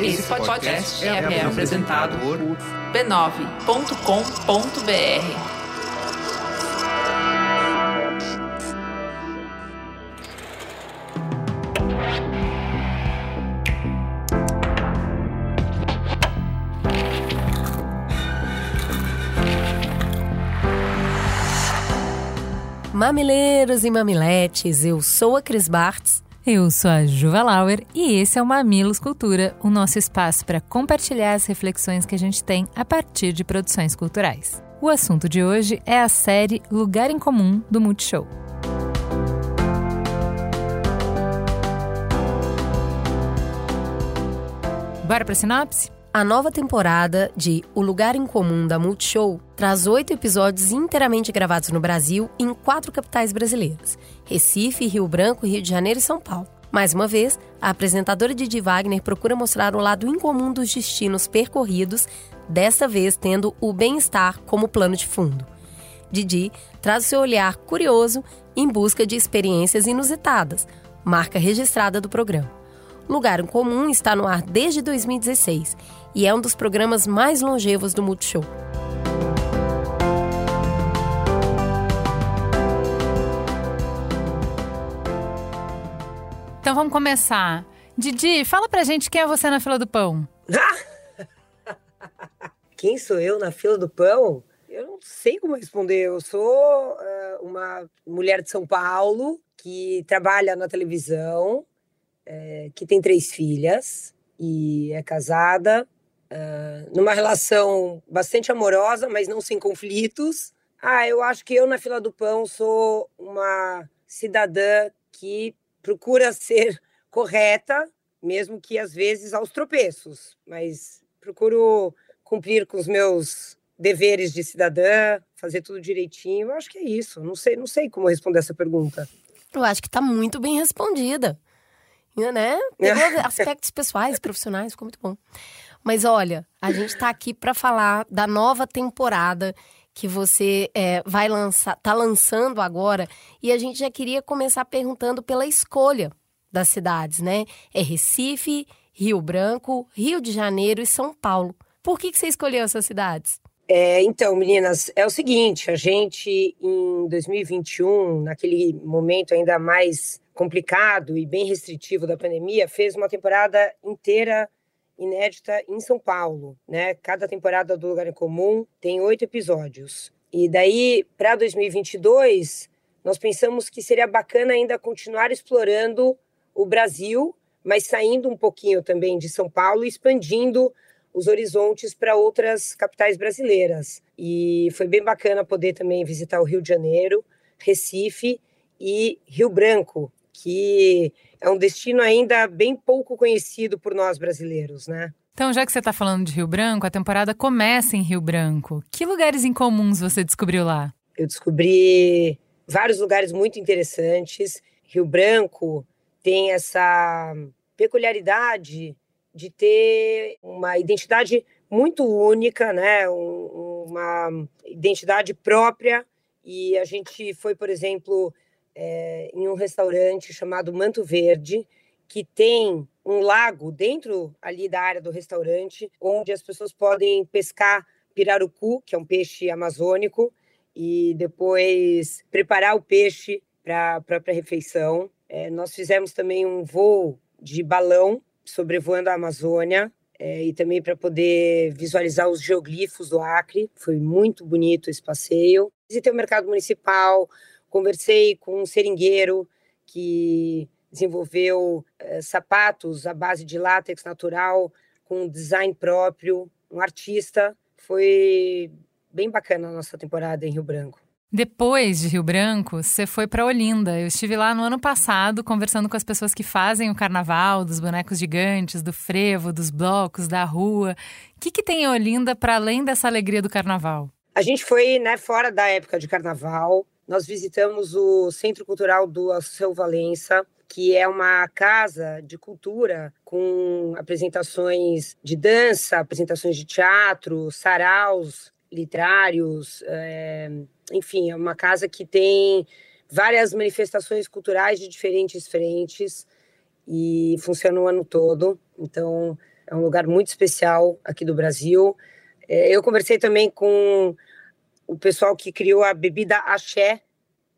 Esse podcast é, é apresentado por b9.com.br. Mamileiros e mamiletes, eu sou a Cris Bartz. Eu sou a Juva Lauer e esse é o Mamilos Cultura, o nosso espaço para compartilhar as reflexões que a gente tem a partir de produções culturais. O assunto de hoje é a série Lugar em Comum do Multishow. Bora para sinopse? A nova temporada de O Lugar em Comum da Multishow traz oito episódios inteiramente gravados no Brasil em quatro capitais brasileiras: Recife, Rio Branco, Rio de Janeiro e São Paulo. Mais uma vez, a apresentadora Didi Wagner procura mostrar o lado incomum dos destinos percorridos, dessa vez tendo o bem-estar como plano de fundo. Didi traz o seu olhar curioso em busca de experiências inusitadas, marca registrada do programa. Lugar em Comum está no ar desde 2016 e é um dos programas mais longevos do Multishow. Então vamos começar. Didi, fala pra gente quem é você na fila do pão. quem sou eu na fila do pão? Eu não sei como responder. Eu sou uh, uma mulher de São Paulo que trabalha na televisão, é, que tem três filhas e é casada, é, numa relação bastante amorosa, mas não sem conflitos. Ah, eu acho que eu na fila do pão sou uma cidadã que procura ser correta, mesmo que às vezes aos tropeços, mas procuro cumprir com os meus deveres de cidadã, fazer tudo direitinho. Eu acho que é isso. Não sei, não sei como responder essa pergunta. Eu acho que está muito bem respondida né? Pegou aspectos pessoais, profissionais, ficou muito bom. Mas olha, a gente está aqui para falar da nova temporada que você é, vai lançar, tá lançando agora, e a gente já queria começar perguntando pela escolha das cidades, né? É Recife, Rio Branco, Rio de Janeiro e São Paulo. Por que, que você escolheu essas cidades? É, então, meninas, é o seguinte: a gente em 2021, naquele momento ainda mais complicado e bem restritivo da pandemia, fez uma temporada inteira inédita em São Paulo, né? Cada temporada do Lugar em Comum tem oito episódios. E daí, para 2022, nós pensamos que seria bacana ainda continuar explorando o Brasil, mas saindo um pouquinho também de São Paulo e expandindo os horizontes para outras capitais brasileiras. E foi bem bacana poder também visitar o Rio de Janeiro, Recife e Rio Branco, que é um destino ainda bem pouco conhecido por nós brasileiros, né? Então, já que você está falando de Rio Branco, a temporada começa em Rio Branco. Que lugares incomuns você descobriu lá? Eu descobri vários lugares muito interessantes. Rio Branco tem essa peculiaridade de ter uma identidade muito única, né? Um, uma identidade própria. E a gente foi, por exemplo, é, em um restaurante chamado Manto Verde, que tem um lago dentro ali da área do restaurante, onde as pessoas podem pescar pirarucu, que é um peixe amazônico, e depois preparar o peixe para a própria refeição. É, nós fizemos também um voo de balão sobrevoando a Amazônia é, e também para poder visualizar os geoglifos do Acre. Foi muito bonito esse passeio. Visitei o mercado municipal, Conversei com um seringueiro que desenvolveu é, sapatos à base de látex natural, com design próprio, um artista. Foi bem bacana a nossa temporada em Rio Branco. Depois de Rio Branco, você foi para Olinda. Eu estive lá no ano passado conversando com as pessoas que fazem o carnaval, dos bonecos gigantes, do frevo, dos blocos, da rua. O que, que tem em Olinda para além dessa alegria do carnaval? A gente foi né, fora da época de carnaval, nós visitamos o Centro Cultural do Alceu Valença, que é uma casa de cultura com apresentações de dança, apresentações de teatro, saraus literários, é, enfim, é uma casa que tem várias manifestações culturais de diferentes frentes e funciona o ano todo. Então, é um lugar muito especial aqui do Brasil. É, eu conversei também com o pessoal que criou a bebida axé,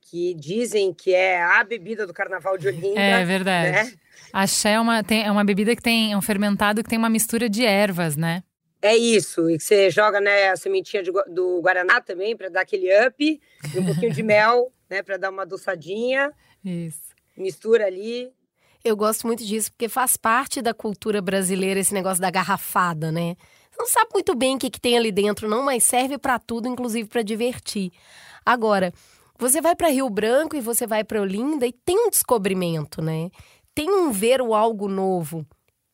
que dizem que é a bebida do Carnaval de Olinda. É verdade. Né? Axé é uma, tem, é uma bebida que tem é um fermentado que tem uma mistura de ervas, né? É isso, e você joga né, a sementinha de, do Guaraná também para dar aquele up, e um pouquinho de mel, né, para dar uma adoçadinha. Isso. Mistura ali. Eu gosto muito disso porque faz parte da cultura brasileira esse negócio da garrafada, né? Não sabe muito bem o que, que tem ali dentro, não, mas serve para tudo, inclusive para divertir. Agora, você vai para Rio Branco e você vai para Olinda e tem um descobrimento, né? Tem um ver o algo novo.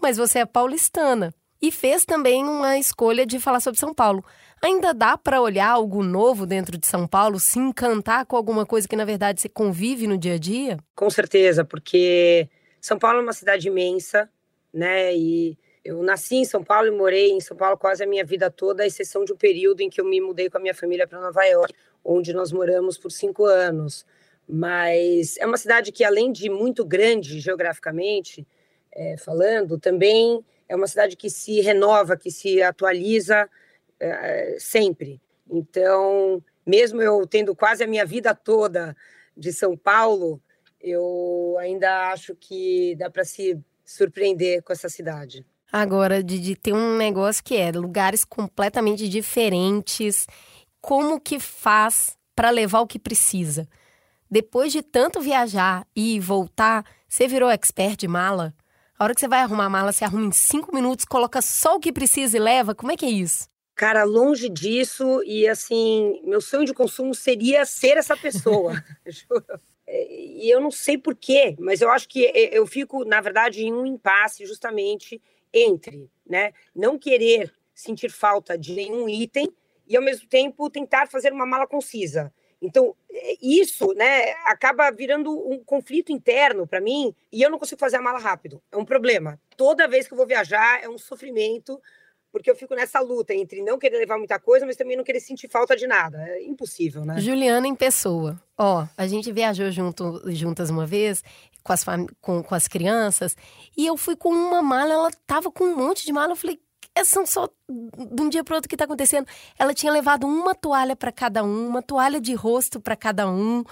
Mas você é paulistana e fez também uma escolha de falar sobre São Paulo. Ainda dá para olhar algo novo dentro de São Paulo, se encantar com alguma coisa que na verdade você convive no dia a dia? Com certeza, porque São Paulo é uma cidade imensa, né? E eu nasci em São Paulo e morei em São Paulo quase a minha vida toda, à exceção de um período em que eu me mudei com a minha família para Nova York, onde nós moramos por cinco anos. Mas é uma cidade que, além de muito grande geograficamente é, falando, também é uma cidade que se renova, que se atualiza é, sempre. Então, mesmo eu tendo quase a minha vida toda de São Paulo, eu ainda acho que dá para se surpreender com essa cidade. Agora, de, de ter um negócio que é lugares completamente diferentes, como que faz para levar o que precisa? Depois de tanto viajar e voltar, você virou expert de mala? A hora que você vai arrumar a mala, você arruma em cinco minutos, coloca só o que precisa e leva? Como é que é isso? Cara, longe disso, e assim, meu sonho de consumo seria ser essa pessoa, juro. E eu não sei porquê, mas eu acho que eu fico, na verdade, em um impasse justamente entre, né, não querer sentir falta de nenhum item e ao mesmo tempo tentar fazer uma mala concisa. Então, isso, né, acaba virando um conflito interno para mim e eu não consigo fazer a mala rápido. É um problema. Toda vez que eu vou viajar é um sofrimento, porque eu fico nessa luta entre não querer levar muita coisa, mas também não querer sentir falta de nada. É impossível, né? Juliana em pessoa. Ó, a gente viajou junto, juntas uma vez com as, com, com as crianças e eu fui com uma mala, ela tava com um monte de mala. Eu falei, são só de um dia para outro que está acontecendo. Ela tinha levado uma toalha para cada um, uma toalha de rosto para cada um,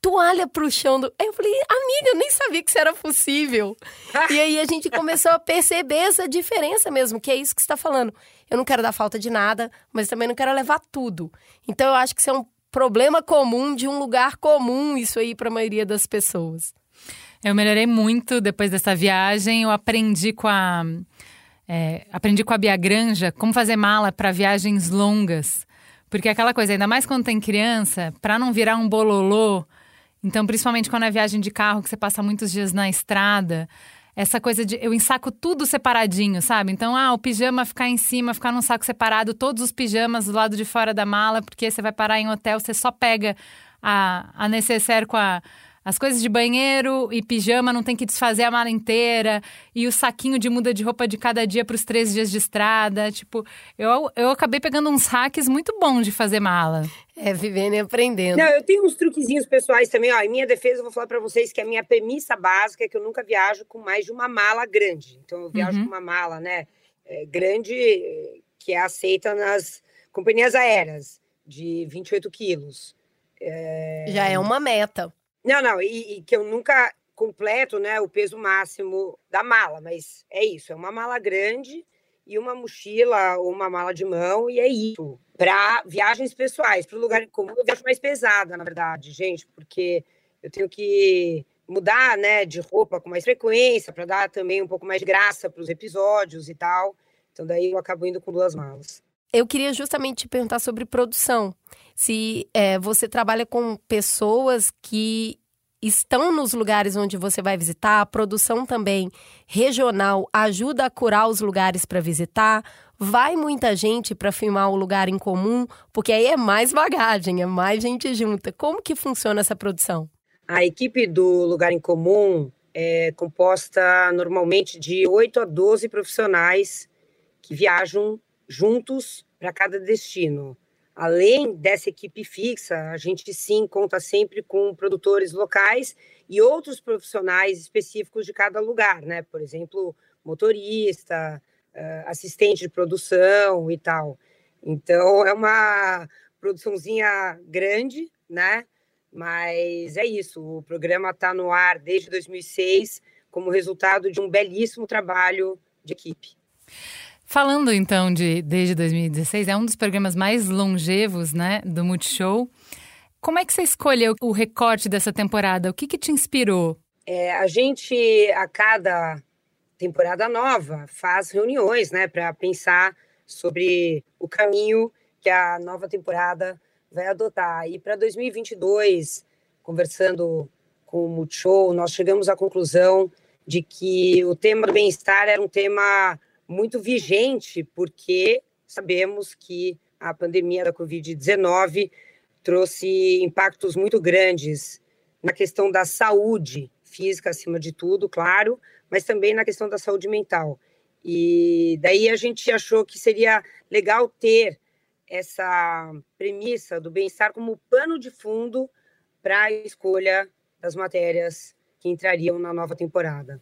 toalha para o chão. Do... Aí eu falei, amiga, eu nem sabia que isso era possível. e aí a gente começou a perceber essa diferença mesmo, que é isso que está falando. Eu não quero dar falta de nada, mas também não quero levar tudo. Então eu acho que isso é um problema comum de um lugar comum, isso aí para a maioria das pessoas. Eu melhorei muito depois dessa viagem. Eu aprendi com a é, aprendi com a Bia Granja como fazer mala para viagens longas. Porque é aquela coisa, ainda mais quando tem criança, para não virar um bololô. Então, principalmente quando é viagem de carro, que você passa muitos dias na estrada, essa coisa de eu ensaco tudo separadinho, sabe? Então, ah, o pijama ficar em cima, ficar num saco separado, todos os pijamas do lado de fora da mala, porque você vai parar em hotel, você só pega a, a necessaire com a as coisas de banheiro e pijama não tem que desfazer a mala inteira. E o saquinho de muda de roupa de cada dia para os três dias de estrada. Tipo, eu, eu acabei pegando uns hacks muito bons de fazer mala. É, vivendo e aprendendo. Não, eu tenho uns truquezinhos pessoais também. Ó, em minha defesa, eu vou falar para vocês que a minha premissa básica é que eu nunca viajo com mais de uma mala grande. Então, eu viajo uhum. com uma mala, né, é, grande, que é aceita nas companhias aéreas, de 28 quilos. É... Já é uma meta. Não, não, e, e, que eu nunca completo né, o peso máximo da mala, mas é isso, é uma mala grande e uma mochila ou uma mala de mão, e é isso. Para viagens pessoais, para o lugar comum, eu viajo mais pesada, na verdade, gente, porque eu tenho que mudar né, de roupa com mais frequência, para dar também um pouco mais de graça para os episódios e tal. Então, daí eu acabo indo com duas malas. Eu queria justamente te perguntar sobre produção. Se é, você trabalha com pessoas que estão nos lugares onde você vai visitar, a produção também regional ajuda a curar os lugares para visitar. Vai muita gente para filmar o lugar em comum, porque aí é mais bagagem, é mais gente junta. Como que funciona essa produção? A equipe do Lugar em Comum é composta normalmente de 8 a 12 profissionais que viajam juntos para cada destino. Além dessa equipe fixa, a gente sim conta sempre com produtores locais e outros profissionais específicos de cada lugar, né? Por exemplo, motorista, assistente de produção e tal. Então, é uma produçãozinha grande, né? Mas é isso, o programa está no ar desde 2006 como resultado de um belíssimo trabalho de equipe. Falando então de desde 2016, é um dos programas mais longevos, né, do Multishow. Como é que você escolheu o recorte dessa temporada? O que, que te inspirou? É, a gente, a cada temporada nova, faz reuniões, né, para pensar sobre o caminho que a nova temporada vai adotar. E para 2022, conversando com o Multishow, nós chegamos à conclusão de que o tema do bem-estar era um tema muito vigente, porque sabemos que a pandemia da Covid-19 trouxe impactos muito grandes na questão da saúde física, acima de tudo, claro, mas também na questão da saúde mental. E daí a gente achou que seria legal ter essa premissa do bem-estar como pano de fundo para a escolha das matérias que entrariam na nova temporada.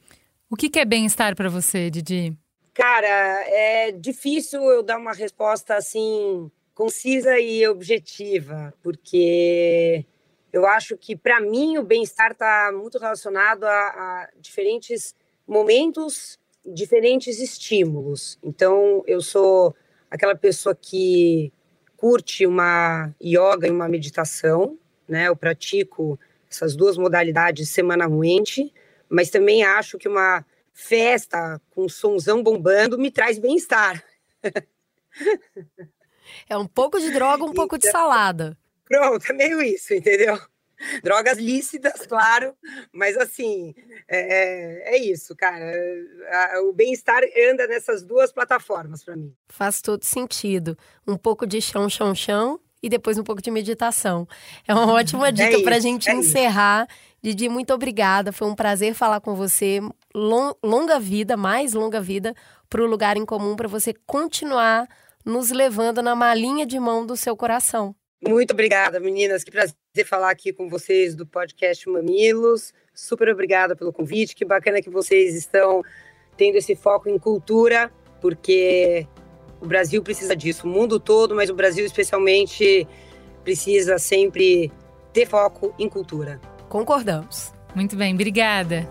O que é bem-estar para você, Didi? Cara, é difícil eu dar uma resposta assim concisa e objetiva, porque eu acho que para mim o bem-estar está muito relacionado a, a, diferentes momentos, diferentes estímulos. Então, eu sou aquela pessoa que curte uma yoga e uma meditação, né? Eu pratico essas duas modalidades semanalmente, mas também acho que uma festa com somzão bombando me traz bem-estar. É um pouco de droga, um pouco de então, salada. Pronto, é meio isso, entendeu? Drogas lícitas, claro, mas assim, é, é isso, cara. O bem-estar anda nessas duas plataformas para mim. Faz todo sentido. Um pouco de chão, chão, chão e depois um pouco de meditação. É uma ótima é dica é para a gente é encerrar. Isso. Didi, muito obrigada. Foi um prazer falar com você. Longa vida, mais longa vida para o lugar em comum, para você continuar nos levando na malinha de mão do seu coração. Muito obrigada, meninas. Que prazer falar aqui com vocês do podcast Mamilos. Super obrigada pelo convite. Que bacana que vocês estão tendo esse foco em cultura, porque o Brasil precisa disso, o mundo todo, mas o Brasil especialmente precisa sempre ter foco em cultura. Concordamos. Muito bem, obrigada.